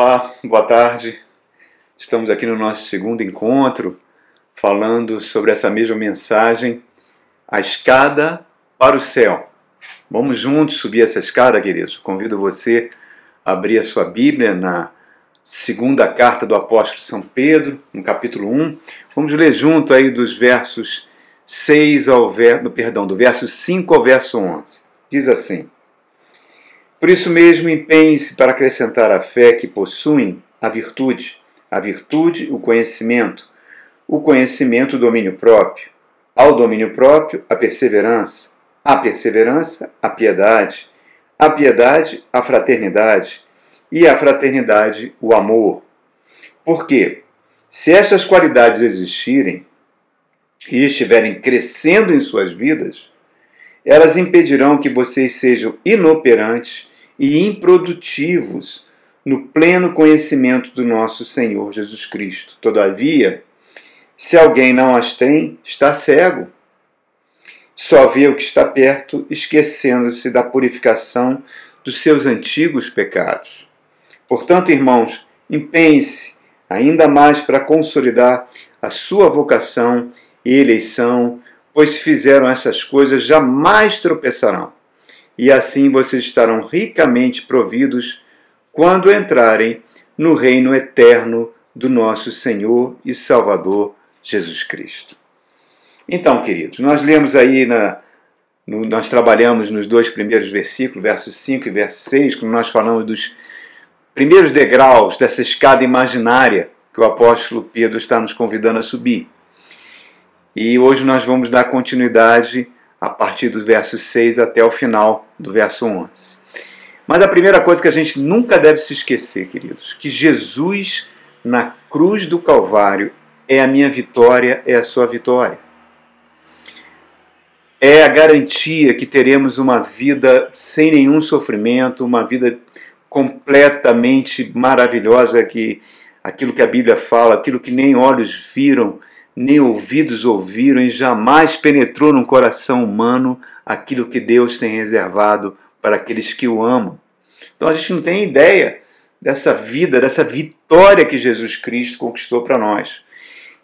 Olá, boa tarde. Estamos aqui no nosso segundo encontro falando sobre essa mesma mensagem, a escada para o céu. Vamos juntos subir essa escada, queridos. Convido você a abrir a sua Bíblia na segunda carta do apóstolo São Pedro, no capítulo 1. Vamos ler junto aí dos versos 6 ao verso, perdão, do verso 5 ao verso 11. Diz assim: por isso mesmo, empenhe-se para acrescentar à fé que possuem a virtude, a virtude, o conhecimento, o conhecimento, o domínio próprio, ao domínio próprio, a perseverança, a perseverança, a piedade, a piedade, a fraternidade, e a fraternidade, o amor. Porque, se estas qualidades existirem e estiverem crescendo em suas vidas, elas impedirão que vocês sejam inoperantes e improdutivos no pleno conhecimento do nosso Senhor Jesus Cristo. Todavia, se alguém não as tem, está cego. Só vê o que está perto, esquecendo-se da purificação dos seus antigos pecados. Portanto, irmãos, empenhe-se ainda mais para consolidar a sua vocação e eleição, pois se fizeram essas coisas, jamais tropeçarão e assim vocês estarão ricamente providos quando entrarem no reino eterno do nosso Senhor e Salvador Jesus Cristo. Então, queridos, nós lemos aí na, no, nós trabalhamos nos dois primeiros versículos, versos 5 e verso 6, quando nós falamos dos primeiros degraus dessa escada imaginária que o apóstolo Pedro está nos convidando a subir. E hoje nós vamos dar continuidade a partir do verso 6 até o final do verso 11. Mas a primeira coisa que a gente nunca deve se esquecer, queridos, que Jesus na cruz do Calvário é a minha vitória, é a sua vitória. É a garantia que teremos uma vida sem nenhum sofrimento, uma vida completamente maravilhosa, que aquilo que a Bíblia fala, aquilo que nem olhos viram, nem ouvidos ouviram e jamais penetrou no coração humano aquilo que Deus tem reservado para aqueles que o amam. Então a gente não tem ideia dessa vida, dessa vitória que Jesus Cristo conquistou para nós,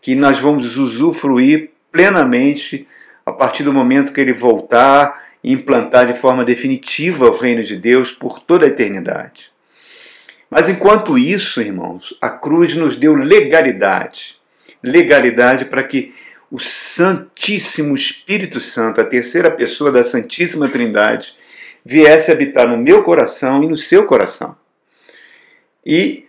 que nós vamos usufruir plenamente a partir do momento que ele voltar e implantar de forma definitiva o reino de Deus por toda a eternidade. Mas enquanto isso, irmãos, a cruz nos deu legalidade legalidade para que o Santíssimo Espírito Santo, a terceira pessoa da Santíssima Trindade, viesse habitar no meu coração e no seu coração. E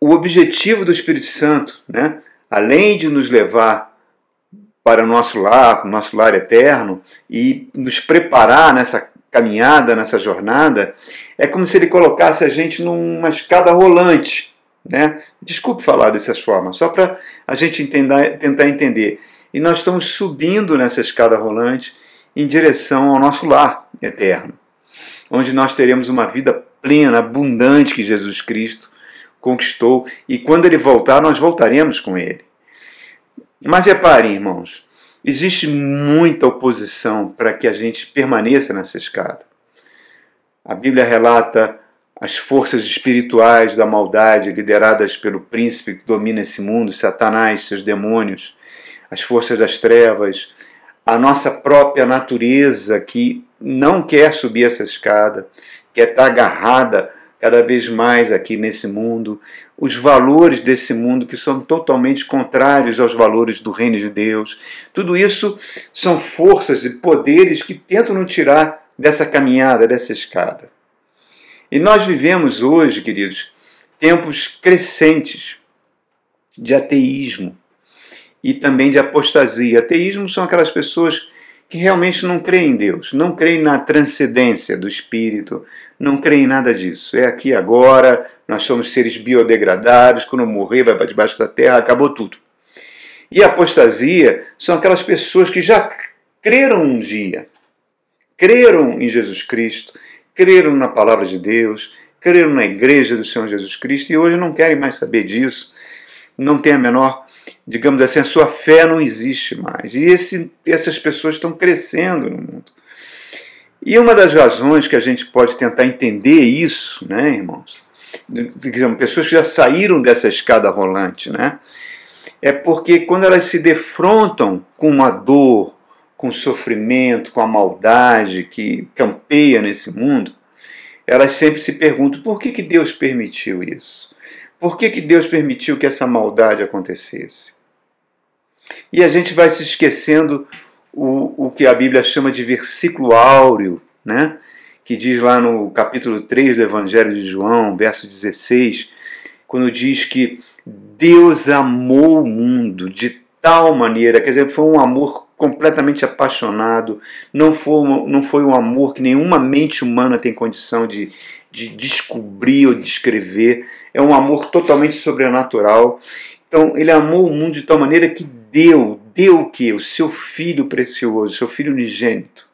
o objetivo do Espírito Santo, né, além de nos levar para o nosso lar, o nosso lar eterno, e nos preparar nessa caminhada, nessa jornada, é como se ele colocasse a gente numa escada rolante né? Desculpe falar dessas formas, só para a gente entender, tentar entender. E nós estamos subindo nessa escada rolante em direção ao nosso lar eterno, onde nós teremos uma vida plena, abundante que Jesus Cristo conquistou, e quando ele voltar, nós voltaremos com ele. Mas reparem, irmãos, existe muita oposição para que a gente permaneça nessa escada. A Bíblia relata as forças espirituais da maldade lideradas pelo príncipe que domina esse mundo, Satanás, seus demônios, as forças das trevas, a nossa própria natureza que não quer subir essa escada, quer estar agarrada cada vez mais aqui nesse mundo, os valores desse mundo que são totalmente contrários aos valores do reino de Deus. Tudo isso são forças e poderes que tentam nos tirar dessa caminhada, dessa escada. E nós vivemos hoje, queridos, tempos crescentes de ateísmo e também de apostasia. Ateísmo são aquelas pessoas que realmente não creem em Deus, não creem na transcendência do espírito, não creem em nada disso. É aqui agora, nós somos seres biodegradáveis, quando morrer vai para debaixo da terra, acabou tudo. E apostasia são aquelas pessoas que já creram um dia, creram em Jesus Cristo, creram na palavra de Deus, creram na igreja do Senhor Jesus Cristo e hoje não querem mais saber disso, não tem a menor, digamos assim, a sua fé não existe mais. E esse, essas pessoas estão crescendo no mundo. E uma das razões que a gente pode tentar entender isso, né, irmãos, digamos, pessoas que já saíram dessa escada rolante, né? É porque quando elas se defrontam com uma dor, com o sofrimento, com a maldade que campeia nesse mundo, elas sempre se perguntam por que, que Deus permitiu isso? Por que, que Deus permitiu que essa maldade acontecesse? E a gente vai se esquecendo o, o que a Bíblia chama de versículo áureo, né? que diz lá no capítulo 3 do Evangelho de João, verso 16, quando diz que Deus amou o mundo de tal maneira, quer dizer, foi um amor completamente apaixonado, não foi, não foi um amor que nenhuma mente humana tem condição de, de descobrir ou descrever, é um amor totalmente sobrenatural. Então, ele amou o mundo de tal maneira que deu, deu o que? O seu filho precioso, seu filho unigênito.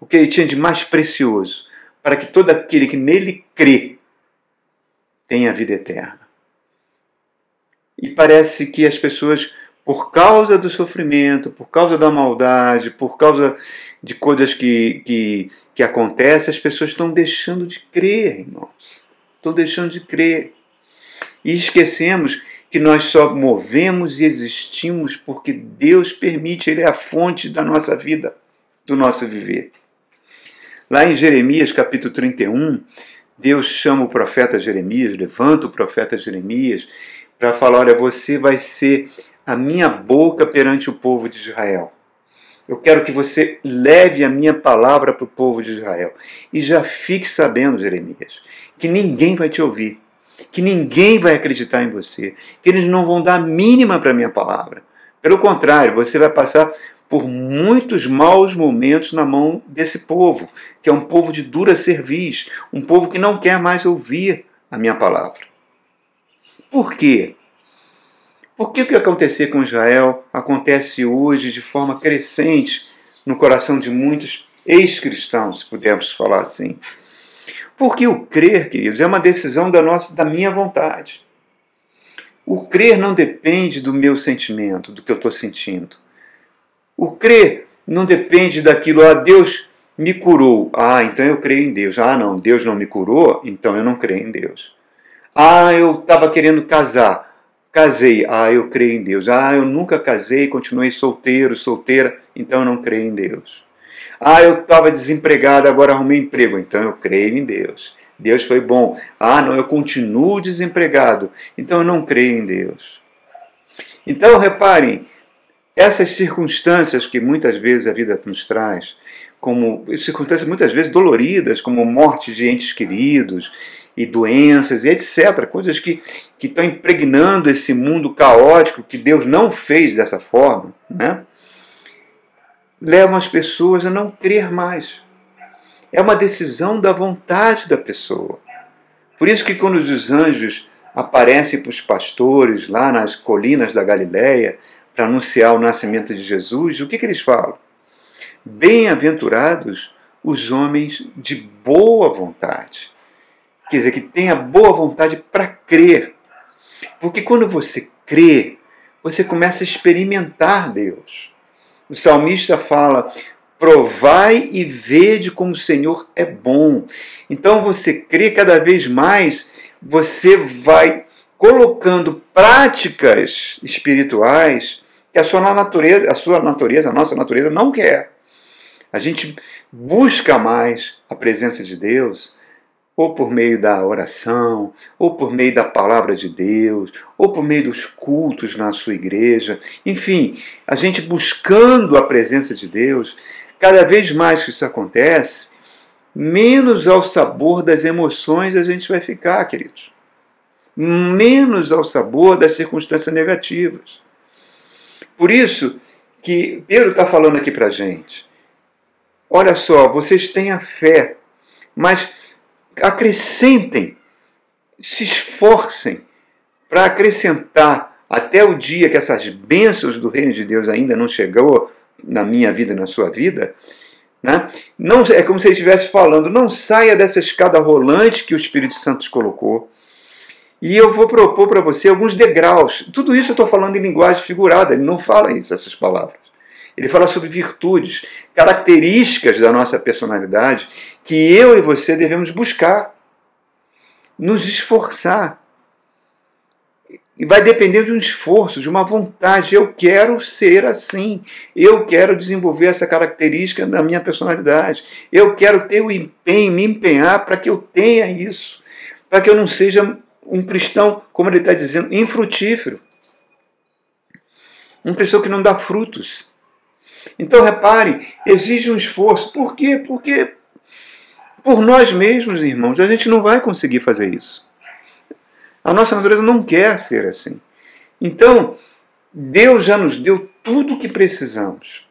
O que ele tinha de mais precioso, para que todo aquele que nele crê tenha vida eterna. E parece que as pessoas, por causa do sofrimento, por causa da maldade, por causa de coisas que, que, que acontecem, as pessoas estão deixando de crer, irmãos. Estão deixando de crer. E esquecemos que nós só movemos e existimos porque Deus permite, Ele é a fonte da nossa vida, do nosso viver. Lá em Jeremias capítulo 31, Deus chama o profeta Jeremias, levanta o profeta Jeremias para falar: olha, você vai ser a minha boca perante o povo de Israel. Eu quero que você leve a minha palavra para o povo de Israel. E já fique sabendo, Jeremias, que ninguém vai te ouvir, que ninguém vai acreditar em você, que eles não vão dar mínima para a minha palavra. Pelo contrário, você vai passar por muitos maus momentos na mão desse povo, que é um povo de dura cerviz, um povo que não quer mais ouvir a minha palavra. Por quê? Porque o que aconteceu com Israel acontece hoje de forma crescente no coração de muitos ex-cristãos, se pudermos falar assim. Porque o crer, queridos, é uma decisão da nossa, da minha vontade. O crer não depende do meu sentimento, do que eu estou sentindo. O crer não depende daquilo, ah, Deus me curou. Ah, então eu creio em Deus. Ah, não, Deus não me curou, então eu não creio em Deus. Ah, eu estava querendo casar. Casei. Ah, eu creio em Deus. Ah, eu nunca casei, continuei solteiro, solteira, então eu não creio em Deus. Ah, eu estava desempregado, agora arrumei emprego, então eu creio em Deus. Deus foi bom. Ah, não, eu continuo desempregado, então eu não creio em Deus. Então, reparem, essas circunstâncias que muitas vezes a vida nos traz, como circunstâncias muitas vezes doloridas, como morte de entes queridos e doenças e etc., coisas que, que estão impregnando esse mundo caótico que Deus não fez dessa forma, né? levam as pessoas a não crer mais. É uma decisão da vontade da pessoa. Por isso que quando os anjos aparecem para os pastores lá nas colinas da Galileia, para anunciar o nascimento de Jesus, o que, que eles falam? Bem-aventurados os homens de boa vontade. Quer dizer, que tenha boa vontade para crer. Porque quando você crê, você começa a experimentar Deus. O salmista fala: provai e vede como o Senhor é bom. Então você crê cada vez mais, você vai colocando práticas espirituais que a sua natureza, a sua natureza, a nossa natureza não quer. A gente busca mais a presença de Deus, ou por meio da oração, ou por meio da palavra de Deus, ou por meio dos cultos na sua igreja. Enfim, a gente buscando a presença de Deus, cada vez mais que isso acontece, menos ao sabor das emoções a gente vai ficar, queridos. Menos ao sabor das circunstâncias negativas. Por isso que Pedro está falando aqui para a gente. Olha só, vocês têm a fé, mas acrescentem, se esforcem para acrescentar até o dia que essas bênçãos do reino de Deus ainda não chegou na minha vida, na sua vida, né? Não, é como se ele estivesse falando, não saia dessa escada rolante que o Espírito Santo te colocou. E eu vou propor para você alguns degraus. Tudo isso eu estou falando em linguagem figurada, ele não fala isso, essas palavras. Ele fala sobre virtudes, características da nossa personalidade que eu e você devemos buscar. nos esforçar. E vai depender de um esforço, de uma vontade. Eu quero ser assim. Eu quero desenvolver essa característica da minha personalidade. Eu quero ter o empenho, me empenhar para que eu tenha isso. Para que eu não seja um cristão, como ele está dizendo, infrutífero. Um cristão que não dá frutos. Então, repare, exige um esforço. Por quê? Porque por nós mesmos, irmãos, a gente não vai conseguir fazer isso. A nossa natureza não quer ser assim. Então, Deus já nos deu tudo o que precisamos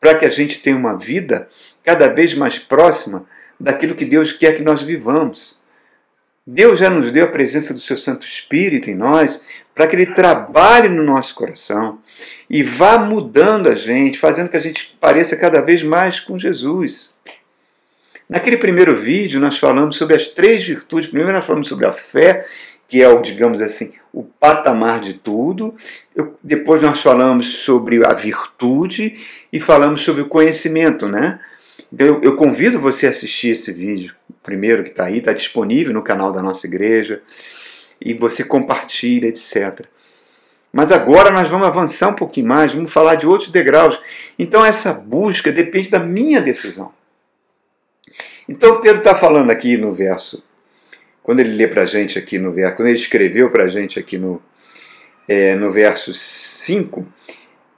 para que a gente tenha uma vida cada vez mais próxima daquilo que Deus quer que nós vivamos. Deus já nos deu a presença do seu Santo Espírito em nós para que ele trabalhe no nosso coração e vá mudando a gente, fazendo que a gente pareça cada vez mais com Jesus. Naquele primeiro vídeo, nós falamos sobre as três virtudes. Primeiro, nós falamos sobre a fé, que é o, digamos assim, o patamar de tudo. Eu, depois, nós falamos sobre a virtude e falamos sobre o conhecimento, né? Então, eu, eu convido você a assistir esse vídeo, o primeiro que está aí, está disponível no canal da nossa igreja, e você compartilha, etc. Mas agora nós vamos avançar um pouquinho mais, vamos falar de outros degraus. Então, essa busca depende da minha decisão. Então Pedro está falando aqui no verso, quando ele lê para a gente aqui no verso, quando ele escreveu para a gente aqui no, é, no verso 5,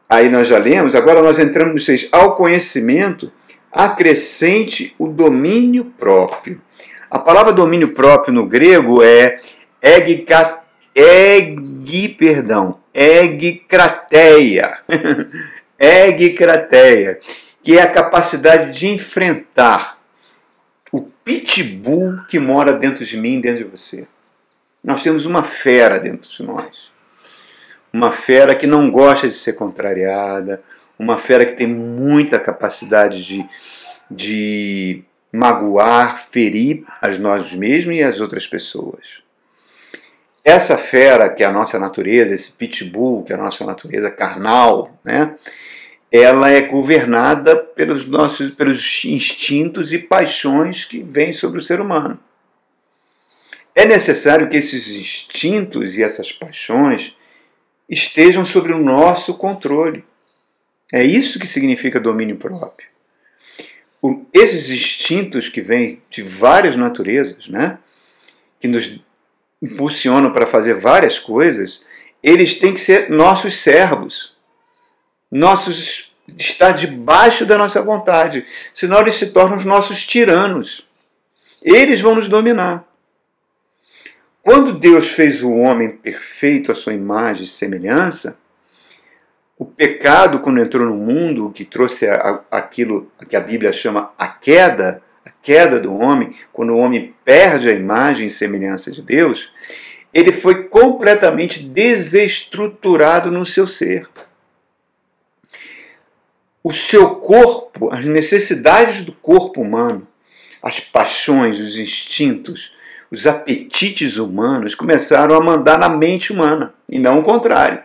aí nós já lemos, agora nós entramos no 6, ao conhecimento acrescente o domínio próprio. A palavra domínio próprio no grego é egka, eg, perdão, egkrateia. egkrateia, que é a capacidade de enfrentar o pitbull que mora dentro de mim, dentro de você. Nós temos uma fera dentro de nós. Uma fera que não gosta de ser contrariada, uma fera que tem muita capacidade de, de magoar, ferir a nós mesmos e as outras pessoas. Essa fera que é a nossa natureza, esse pitbull que é a nossa natureza carnal, né? ela é governada pelos nossos pelos instintos e paixões que vêm sobre o ser humano. É necessário que esses instintos e essas paixões estejam sobre o nosso controle. É isso que significa domínio próprio. O, esses instintos que vêm de várias naturezas, né, que nos impulsionam para fazer várias coisas, eles têm que ser nossos servos nossos está debaixo da nossa vontade, senão eles se tornam os nossos tiranos. Eles vão nos dominar. Quando Deus fez o homem perfeito à sua imagem e semelhança, o pecado, quando entrou no mundo, que trouxe aquilo que a Bíblia chama a queda, queda do homem, quando o homem perde a imagem e semelhança de Deus, ele foi completamente desestruturado no seu ser o seu corpo, as necessidades do corpo humano, as paixões, os instintos, os apetites humanos começaram a mandar na mente humana, e não o contrário.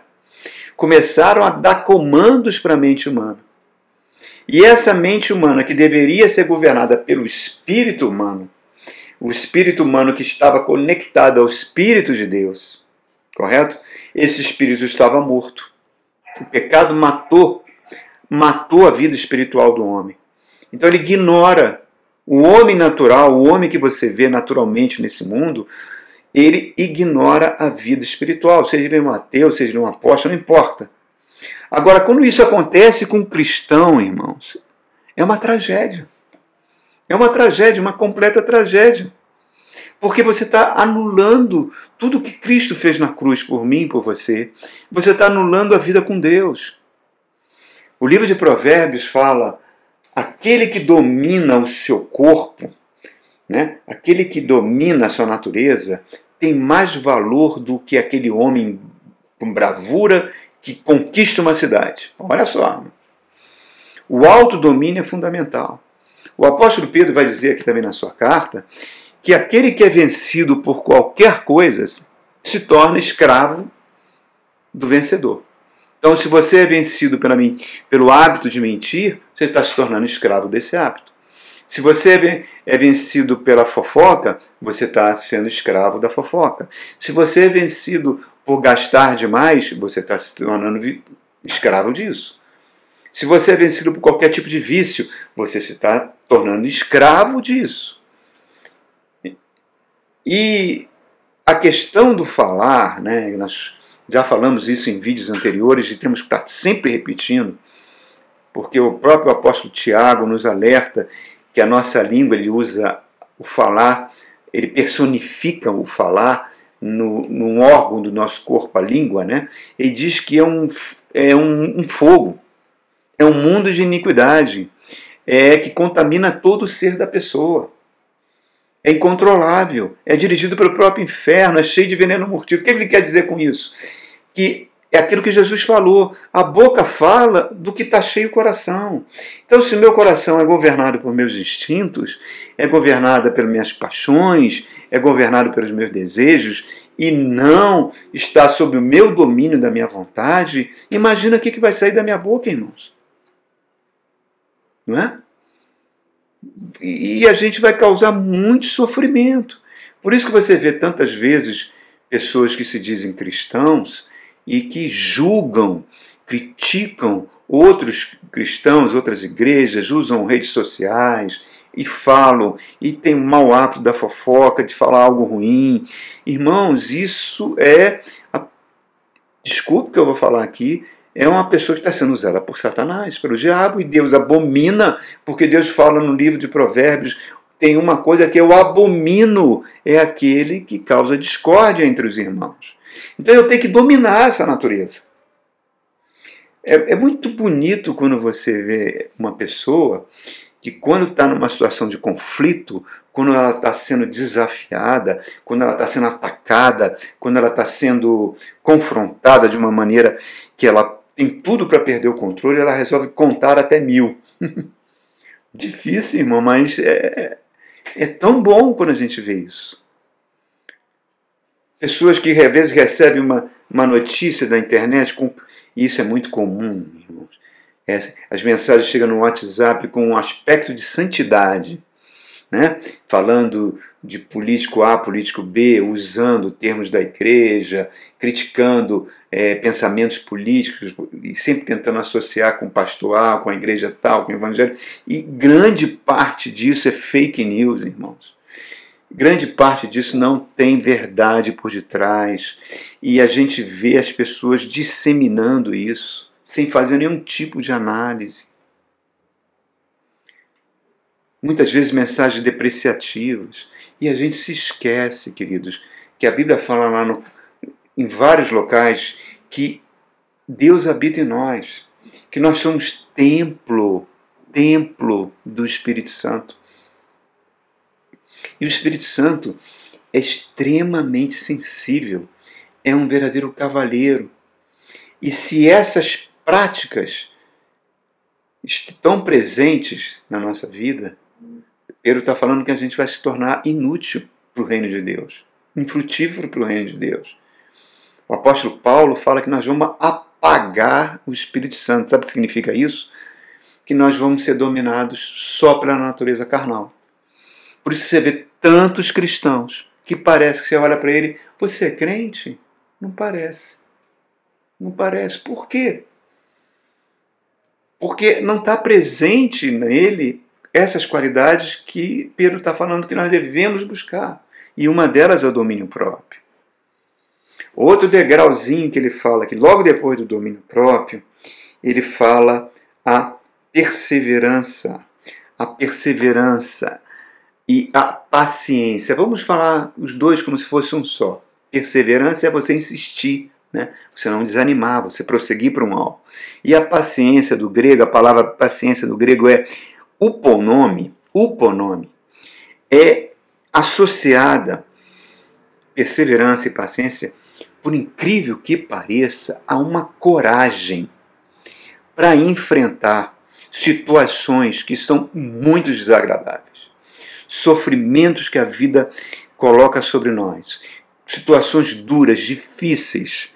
Começaram a dar comandos para a mente humana. E essa mente humana, que deveria ser governada pelo espírito humano, o espírito humano que estava conectado ao espírito de Deus, correto? Esse espírito estava morto. O pecado matou matou a vida espiritual do homem. Então ele ignora o homem natural, o homem que você vê naturalmente nesse mundo, ele ignora a vida espiritual, seja ele um ateu, seja ele um apóstolo, não importa. Agora, quando isso acontece com um cristão, irmãos, é uma tragédia. É uma tragédia, uma completa tragédia. Porque você está anulando tudo que Cristo fez na cruz por mim, por você. Você está anulando a vida com Deus. O livro de Provérbios fala: aquele que domina o seu corpo, né, aquele que domina a sua natureza, tem mais valor do que aquele homem com bravura que conquista uma cidade. Olha só. O autodomínio é fundamental. O apóstolo Pedro vai dizer aqui também na sua carta que aquele que é vencido por qualquer coisa se torna escravo do vencedor. Então, se você é vencido pela, pelo hábito de mentir, você está se tornando escravo desse hábito. Se você é vencido pela fofoca, você está sendo escravo da fofoca. Se você é vencido por gastar demais, você está se tornando escravo disso. Se você é vencido por qualquer tipo de vício, você se está tornando escravo disso. E a questão do falar, né, nós já falamos isso em vídeos anteriores e temos que estar sempre repetindo, porque o próprio apóstolo Tiago nos alerta que a nossa língua ele usa o falar, ele personifica o falar no, num órgão do nosso corpo, a língua, né? Ele diz que é um, é um, um fogo, é um mundo de iniquidade, é que contamina todo o ser da pessoa é incontrolável, é dirigido pelo próprio inferno, é cheio de veneno mortífero. O que ele quer dizer com isso? Que é aquilo que Jesus falou. A boca fala do que está cheio o coração. Então, se meu coração é governado por meus instintos, é governado pelas minhas paixões, é governado pelos meus desejos e não está sob o meu domínio da minha vontade, imagina o que vai sair da minha boca, irmãos. Não é? e a gente vai causar muito sofrimento. Por isso que você vê tantas vezes pessoas que se dizem cristãos e que julgam, criticam outros cristãos, outras igrejas, usam redes sociais e falam, e tem um mau hábito da fofoca, de falar algo ruim. Irmãos, isso é. A... Desculpe que eu vou falar aqui, é uma pessoa que está sendo usada por Satanás, pelo diabo, e Deus abomina, porque Deus fala no livro de Provérbios: tem uma coisa que eu abomino, é aquele que causa discórdia entre os irmãos. Então eu tenho que dominar essa natureza. É, é muito bonito quando você vê uma pessoa que, quando está numa situação de conflito, quando ela está sendo desafiada, quando ela está sendo atacada, quando ela está sendo confrontada de uma maneira que ela tem tudo para perder o controle, ela resolve contar até mil. Difícil, irmão, mas é, é tão bom quando a gente vê isso. Pessoas que às vezes recebem uma, uma notícia da internet, com, isso é muito comum, irmãos. É, as mensagens chegam no WhatsApp com um aspecto de santidade né? falando de político A, político B, usando termos da igreja, criticando é, pensamentos políticos e sempre tentando associar com o pastor A, com a igreja tal, com o evangelho. E grande parte disso é fake news, irmãos. Grande parte disso não tem verdade por detrás. E a gente vê as pessoas disseminando isso, sem fazer nenhum tipo de análise muitas vezes mensagens depreciativas. E a gente se esquece, queridos, que a Bíblia fala lá no, em vários locais que Deus habita em nós, que nós somos templo, templo do Espírito Santo. E o Espírito Santo é extremamente sensível, é um verdadeiro cavaleiro. E se essas práticas estão presentes na nossa vida, Pedro está falando que a gente vai se tornar inútil para o reino de Deus, infrutífero para o reino de Deus. O apóstolo Paulo fala que nós vamos apagar o Espírito Santo. Sabe o que significa isso? Que nós vamos ser dominados só pela natureza carnal. Por isso você vê tantos cristãos que parece que você olha para ele, você é crente? Não parece. Não parece. Por quê? Porque não está presente nele essas qualidades que Pedro está falando que nós devemos buscar. E uma delas é o domínio próprio. Outro degrauzinho que ele fala, que logo depois do domínio próprio, ele fala a perseverança. A perseverança e a paciência. Vamos falar os dois como se fosse um só. Perseverança é você insistir, né? você não desanimar, você prosseguir para um alvo. E a paciência do grego, a palavra paciência do grego é uponome, uponome é associada perseverança e paciência, por incrível que pareça, a uma coragem para enfrentar situações que são muito desagradáveis, sofrimentos que a vida coloca sobre nós, situações duras, difíceis.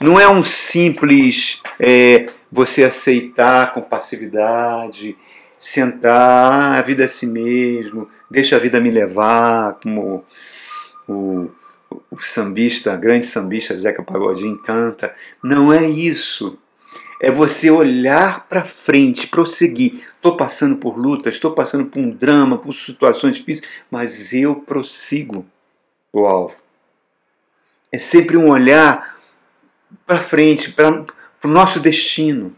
Não é um simples é, você aceitar com passividade, sentar, a vida é si mesmo, deixa a vida me levar, como o, o sambista, grande sambista Zeca Pagodinho canta. Não é isso. É você olhar para frente, prosseguir. Estou passando por lutas, estou passando por um drama, por situações difíceis, mas eu prossigo o alvo. É sempre um olhar para frente, para o nosso destino,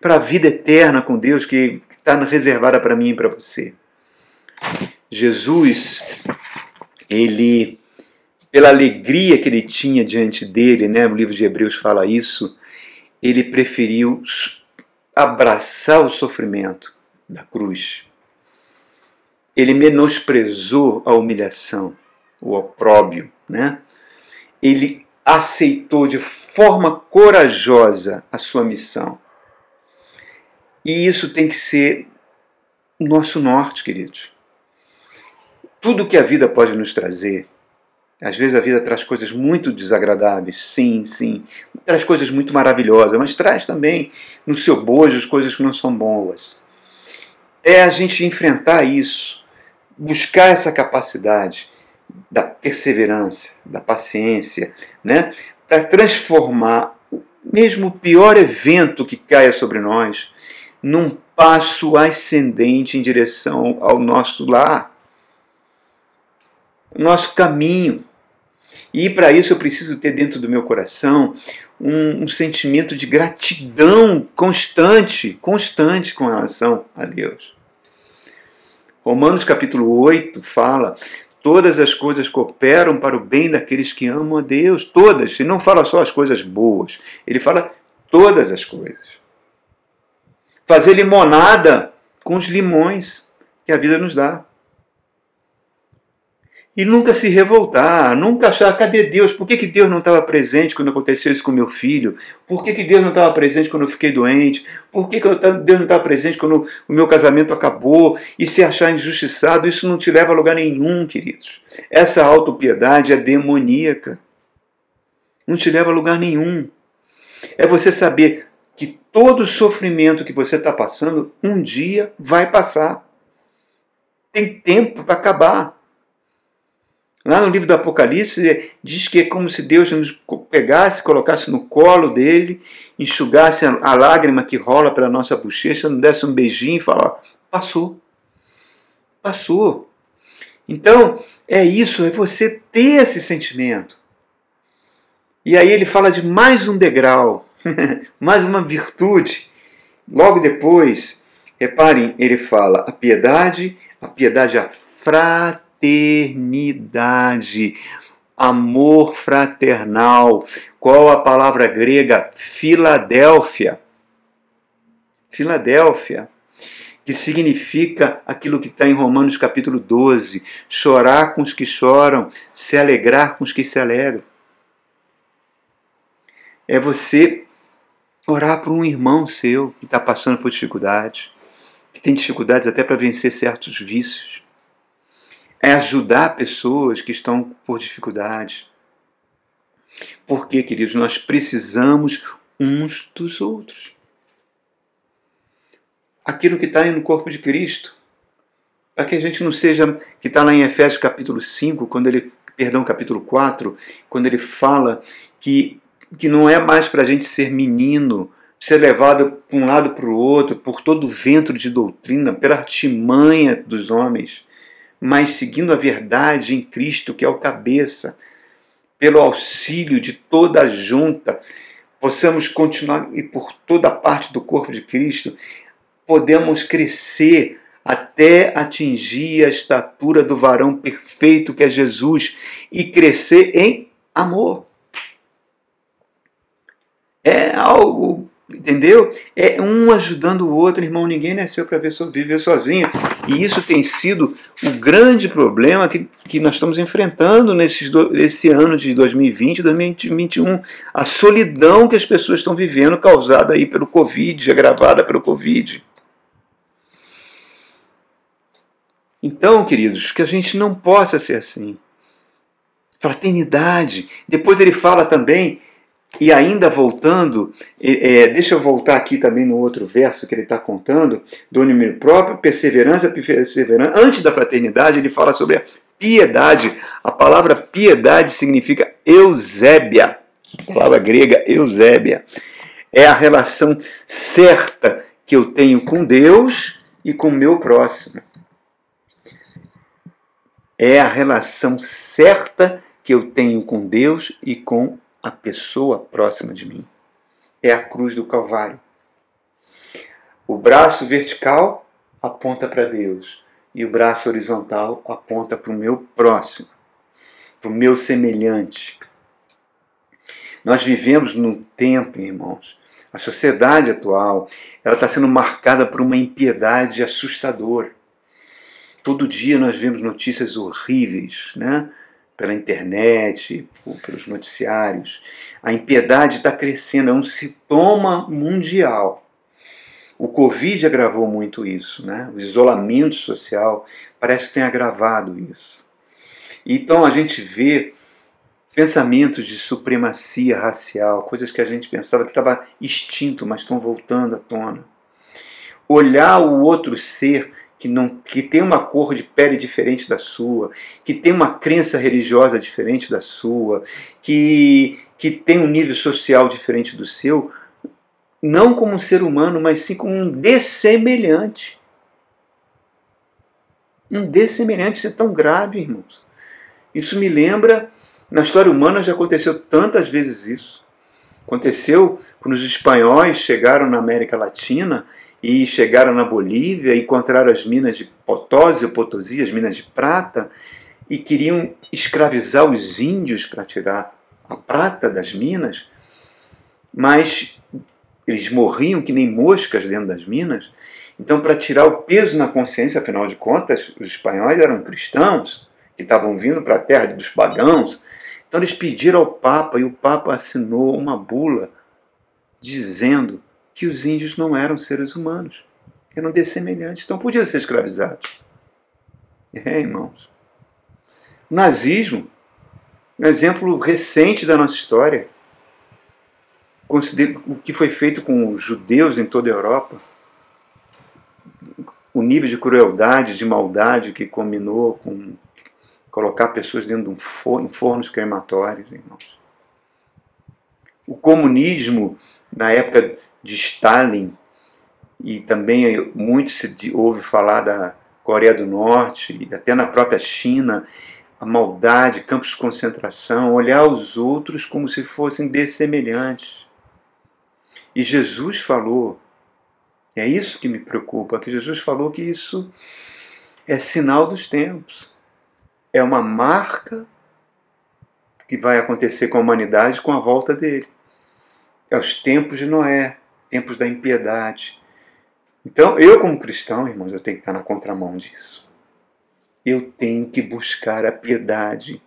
para a vida eterna com Deus que está reservada para mim e para você. Jesus, ele, pela alegria que ele tinha diante dele, né, o livro de Hebreus fala isso, ele preferiu abraçar o sofrimento da cruz. Ele menosprezou a humilhação, o opróbio, né? Ele aceitou de forma corajosa a sua missão. E isso tem que ser nosso norte, queridos. Tudo que a vida pode nos trazer, às vezes a vida traz coisas muito desagradáveis, sim, sim. Traz coisas muito maravilhosas, mas traz também no seu bojo coisas que não são boas. É a gente enfrentar isso, buscar essa capacidade da perseverança, da paciência, né? para transformar mesmo o pior evento que caia sobre nós num passo ascendente em direção ao nosso lar, nosso caminho. E para isso eu preciso ter dentro do meu coração um, um, sentimento de gratidão constante, constante com relação a Deus. Romanos capítulo 8 fala: todas as coisas cooperam para o bem daqueles que amam a Deus, todas. E não fala só as coisas boas, ele fala todas as coisas. Fazer limonada com os limões que a vida nos dá. E nunca se revoltar, nunca achar, cadê Deus? Por que, que Deus não estava presente quando aconteceu isso com meu filho? Por que, que Deus não estava presente quando eu fiquei doente? Por que, que Deus não estava presente quando o meu casamento acabou? E se achar injustiçado, isso não te leva a lugar nenhum, queridos. Essa autopiedade é demoníaca. Não te leva a lugar nenhum. É você saber que todo sofrimento que você está passando, um dia vai passar. Tem tempo para acabar. Lá no livro do Apocalipse diz que é como se Deus nos pegasse, colocasse no colo dele, enxugasse a lágrima que rola pela nossa bochecha, nos desse um beijinho e falar: passou. Passou. Então, é isso, é você ter esse sentimento. E aí ele fala de mais um degrau, mais uma virtude. Logo depois, reparem, ele fala a piedade, a piedade, a fraternidade fraternidade, amor fraternal. Qual a palavra grega? Filadélfia. Filadélfia, que significa aquilo que está em Romanos capítulo 12: chorar com os que choram, se alegrar com os que se alegram. É você orar por um irmão seu que está passando por dificuldades, que tem dificuldades até para vencer certos vícios é ajudar pessoas que estão por dificuldades. Porque, queridos, nós precisamos uns dos outros. Aquilo que está no corpo de Cristo. Para que a gente não seja, que está lá em Efésios capítulo 5, quando ele, perdão, capítulo 4, quando ele fala que, que não é mais para a gente ser menino, ser levado para um lado para o outro, por todo o vento de doutrina, pela artimanha dos homens, mas seguindo a verdade em Cristo, que é o cabeça, pelo auxílio de toda a junta, possamos continuar e por toda parte do corpo de Cristo, podemos crescer até atingir a estatura do varão perfeito que é Jesus e crescer em amor. É algo Entendeu? É um ajudando o outro, irmão. Ninguém nasceu para viver sozinho. E isso tem sido o grande problema que, que nós estamos enfrentando nesses do, nesse ano de 2020 e 2021. A solidão que as pessoas estão vivendo, causada aí pelo Covid, agravada pelo Covid. Então, queridos, que a gente não possa ser assim. Fraternidade. Depois ele fala também E ainda voltando, é, deixa eu voltar aqui também no outro verso que ele está contando, domínio próprio, perseverança, perseverança. Antes da fraternidade, ele fala sobre a piedade. A palavra piedade significa eusébia, a palavra grega eusébia. É a relação certa que eu tenho com Deus e com o meu próximo. É a relação certa que eu tenho com Deus e com a pessoa próxima de mim. É a cruz do Calvário. O braço vertical aponta para Deus e o braço horizontal aponta para o meu próximo, para o meu semelhante. Nós vivemos num tempo, irmãos, a sociedade atual ela está sendo marcada por uma impiedade assustadora. Todo dia nós vemos notícias horríveis, né? Pela internet, pelos noticiários. A impiedade está crescendo, é um sintoma mundial. O Covid agravou muito isso, né? o isolamento social parece que tem agravado isso. Então a gente vê pensamentos de supremacia racial, coisas que a gente pensava que estava extinto, mas estão voltando à tona. Olhar o outro ser que, não, que tem uma cor de pele diferente da sua, que tem uma crença religiosa diferente da sua, que, que tem um nível social diferente do seu, não como um ser humano, mas sim como um dessemelhante. Um dessemelhante, isso é tão grave, irmãos. Isso me lembra, na história humana já aconteceu tantas vezes isso. Aconteceu quando os espanhóis chegaram na América Latina e chegaram na Bolívia, encontraram as minas de Potosí, Potosí, as minas de prata, e queriam escravizar os índios para tirar a prata das minas, mas eles morriam que nem moscas dentro das minas. Então, para tirar o peso na consciência, afinal de contas, os espanhóis eram cristãos que estavam vindo para a terra dos pagãos. Então, eles pediram ao Papa e o Papa assinou uma bula dizendo que os índios não eram seres humanos, eram dessemelhantes, então podiam ser escravizados. É, irmãos. O nazismo, um exemplo recente da nossa história, o que foi feito com os judeus em toda a Europa, o nível de crueldade, de maldade que combinou com colocar pessoas dentro de um forno, fornos crematórios, irmãos. O comunismo, na época de Stalin, e também muito se ouve falar da Coreia do Norte, e até na própria China, a maldade, campos de concentração, olhar os outros como se fossem dessemelhantes. E Jesus falou, é isso que me preocupa, que Jesus falou que isso é sinal dos tempos. É uma marca que vai acontecer com a humanidade com a volta dele. É os tempos de Noé tempos da impiedade. Então, eu, como cristão, irmãos, eu tenho que estar na contramão disso. Eu tenho que buscar a piedade.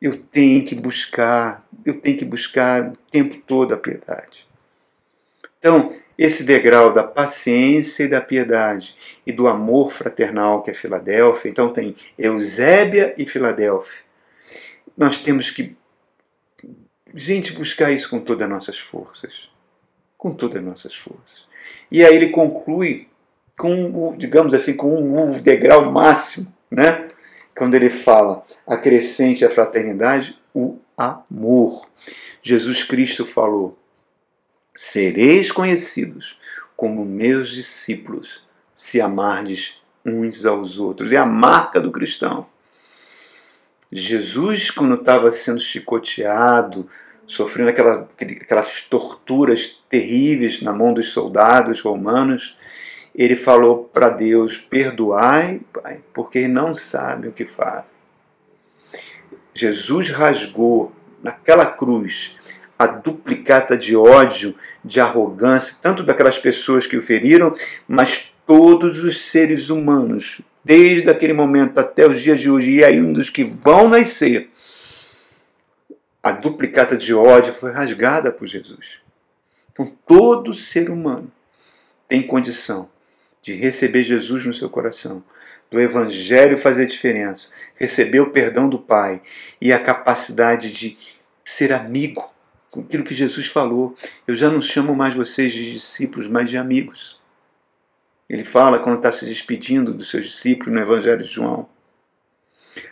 Eu tenho que buscar, eu tenho que buscar o tempo todo a piedade. Então, esse degrau da paciência e da piedade e do amor fraternal que é Filadélfia, então tem Eusébia e Filadélfia. Nós temos que, gente, buscar isso com todas as nossas forças com todas as nossas forças. E aí ele conclui com, digamos assim, com um degrau máximo, né? Quando ele fala acrescente a fraternidade, o amor. Jesus Cristo falou: Sereis conhecidos como meus discípulos, se amardes uns aos outros. É a marca do cristão. Jesus, quando estava sendo chicoteado, sofrendo aquela, aquelas torturas terríveis na mão dos soldados romanos, ele falou para Deus: Perdoai, Pai, porque não sabem o que fazem. Jesus rasgou naquela cruz a duplicata de ódio, de arrogância, tanto daquelas pessoas que o feriram, mas todos os seres humanos, desde aquele momento até os dias de hoje, e ainda dos que vão nascer, a duplicata de ódio foi rasgada por Jesus. Então, todo ser humano tem condição de receber Jesus no seu coração, do Evangelho fazer diferença, receber o perdão do Pai e a capacidade de ser amigo com aquilo que Jesus falou. Eu já não chamo mais vocês de discípulos, mas de amigos. Ele fala quando está se despedindo dos seus discípulos no Evangelho de João.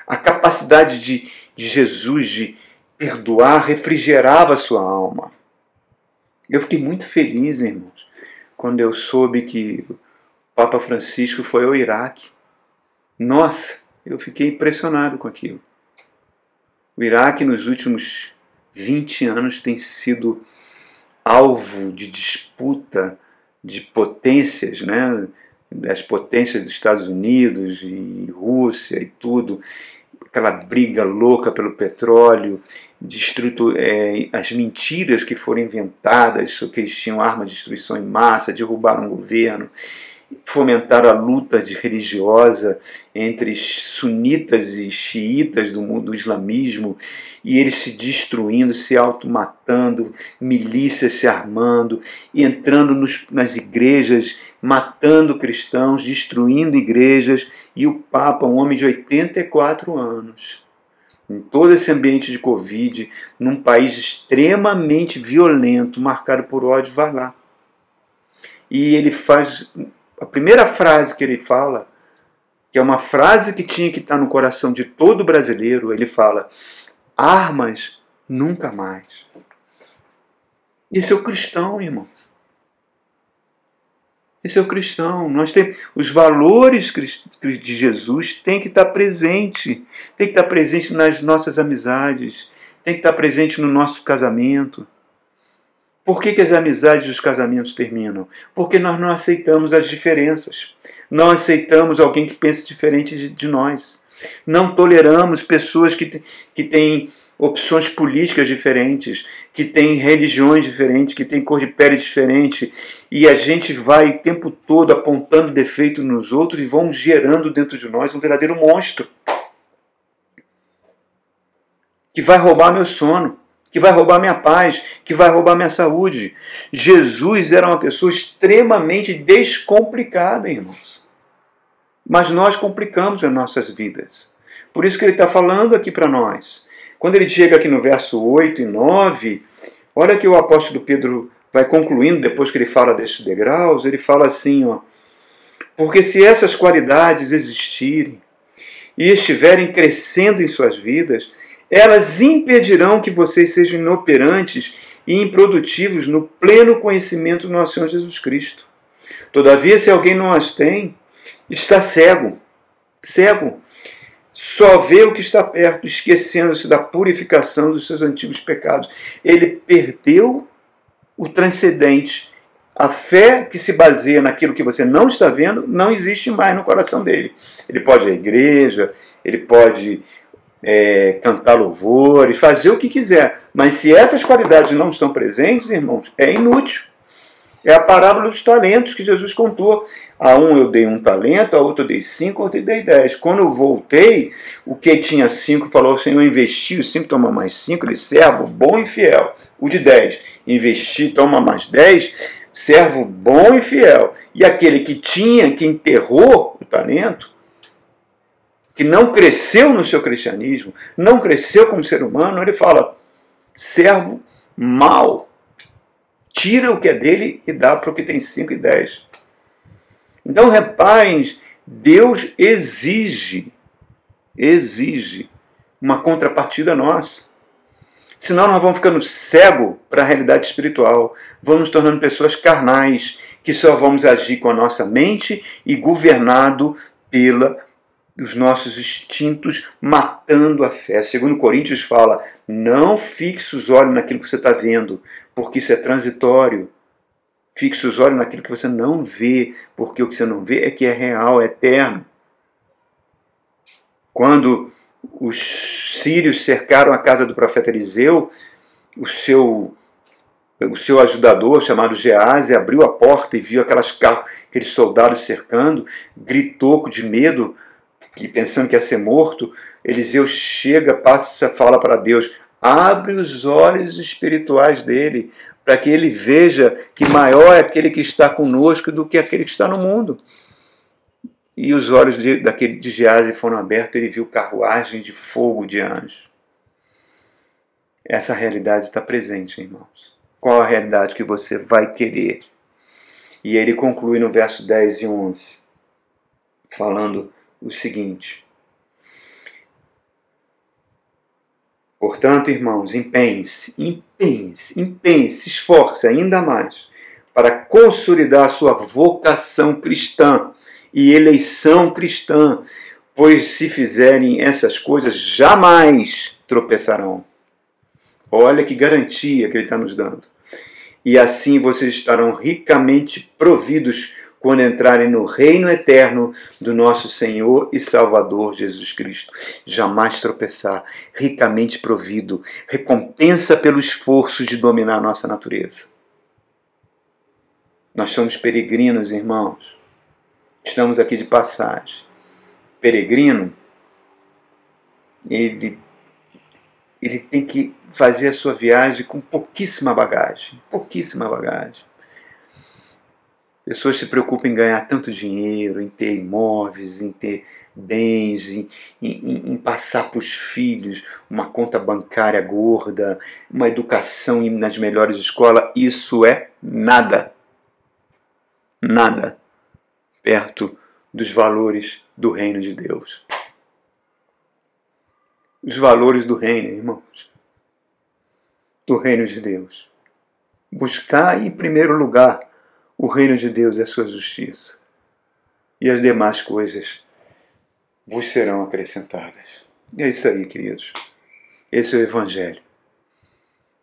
A capacidade de, de Jesus de perdoar refrigerava a sua alma. Eu fiquei muito feliz, irmãos, quando eu soube que o Papa Francisco foi ao Iraque. Nossa, eu fiquei impressionado com aquilo. O Iraque, nos últimos 20 anos, tem sido alvo de disputa de potências, né? das potências dos Estados Unidos e Rússia e tudo, aquela briga louca pelo petróleo, destruto, é, as mentiras que foram inventadas, que eles tinham armas de destruição em massa, derrubaram o governo, fomentaram a luta religiosa entre sunitas e xiitas do mundo do islamismo, e eles se destruindo, se automatando, milícias se armando, entrando nos, nas igrejas, matando cristãos, destruindo igrejas, e o Papa, um homem de 84 anos, em todo esse ambiente de Covid, num país extremamente violento, marcado por ódio, vai lá. E ele faz a primeira frase que ele fala, que é uma frase que tinha que estar no coração de todo brasileiro, ele fala: armas nunca mais. Esse é o cristão, irmãos. Esse é o cristão. Nós temos os valores de Jesus têm que estar presente, tem que estar presente nas nossas amizades, tem que estar presente no nosso casamento por que, que as amizades e os casamentos terminam? Porque nós não aceitamos as diferenças. Não aceitamos alguém que pense diferente de, de nós. Não toleramos pessoas que, que têm opções políticas diferentes, que têm religiões diferentes, que têm cor de pele diferente, e a gente vai o tempo todo apontando defeito nos outros e vão gerando dentro de nós um verdadeiro monstro que vai roubar meu sono que vai roubar minha paz, que vai roubar minha saúde. Jesus era uma pessoa extremamente descomplicada, irmãos. Mas nós complicamos as nossas vidas. Por isso que ele está falando aqui para nós. Quando ele chega aqui no verso 8 e 9, olha que o apóstolo Pedro vai concluindo, depois que ele fala desses degraus, ele fala assim, ó. Porque se essas qualidades existirem e estiverem crescendo em suas vidas, elas impedirão que vocês sejam inoperantes e improdutivos no pleno conhecimento do nosso Senhor Jesus Cristo. Todavia, se alguém não as tem, está cego. Cego. Só vê o que está perto, esquecendo-se da purificação dos seus antigos pecados. Ele perdeu o transcendente. A fé que se baseia naquilo que você não está vendo não existe mais no coração dele. Ele pode ir à igreja, ele pode é, cantar louvores, fazer o que quiser. Mas se essas qualidades não estão presentes, irmãos, é inútil. É a parábola dos talentos que Jesus contou. A um eu dei um talento, a outro eu dei cinco, a outro eu dei dez. Quando eu voltei, o que tinha cinco falou: o Senhor investiu, cinco toma mais cinco, ele servo bom e fiel. O de dez, investi, toma mais dez, servo bom e fiel. E aquele que tinha, que enterrou o talento, que não cresceu no seu cristianismo, não cresceu como ser humano, ele fala: servo mal, tira o que é dele e dá para o que tem 5 e 10. Então reparem, Deus exige, exige uma contrapartida nossa. Senão nós vamos ficando cego para a realidade espiritual, vamos nos tornando pessoas carnais, que só vamos agir com a nossa mente e governado pela os nossos instintos matando a fé. Segundo Coríntios fala, não fixe os olhos naquilo que você está vendo, porque isso é transitório. Fixe os olhos naquilo que você não vê, porque o que você não vê é que é real, é eterno. Quando os sírios cercaram a casa do profeta Eliseu, o seu o seu ajudador, chamado Gease, abriu a porta e viu aquelas, aqueles soldados cercando, gritou de medo, que pensando que ia ser morto, Eliseu chega, passa, fala para Deus, abre os olhos espirituais dele, para que ele veja que maior é aquele que está conosco do que aquele que está no mundo. E os olhos de, daquele de Gease foram abertos, ele viu carruagem de fogo de anjos. essa realidade está presente, irmãos. Qual a realidade que você vai querer? E ele conclui no verso 10 e 11, falando o seguinte: Portanto, irmãos, empenhe-se, empenhe-se, empenhe-se, esforce ainda mais para consolidar sua vocação cristã e eleição cristã, pois se fizerem essas coisas, jamais tropeçarão. Olha que garantia que ele está nos dando. E assim vocês estarão ricamente providos quando entrarem no reino eterno do nosso Senhor e Salvador Jesus Cristo. Jamais tropeçar, ricamente provido, recompensa pelo esforço de dominar a nossa natureza. Nós somos peregrinos, irmãos. Estamos aqui de passagem. Peregrino, ele, ele tem que fazer a sua viagem com pouquíssima bagagem. Pouquíssima bagagem Pessoas se preocupam em ganhar tanto dinheiro, em ter imóveis, em ter bens, em, em, em passar para os filhos uma conta bancária gorda, uma educação nas melhores escolas. Isso é nada. Nada perto dos valores do reino de Deus. Os valores do reino, irmãos. Do reino de Deus. Buscar em primeiro lugar o reino de Deus é a sua justiça, e as demais coisas vos serão acrescentadas. E é isso aí, queridos. Esse é o Evangelho.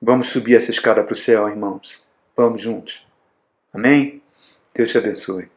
Vamos subir essa escada para o céu, irmãos. Vamos juntos. Amém? Deus te abençoe.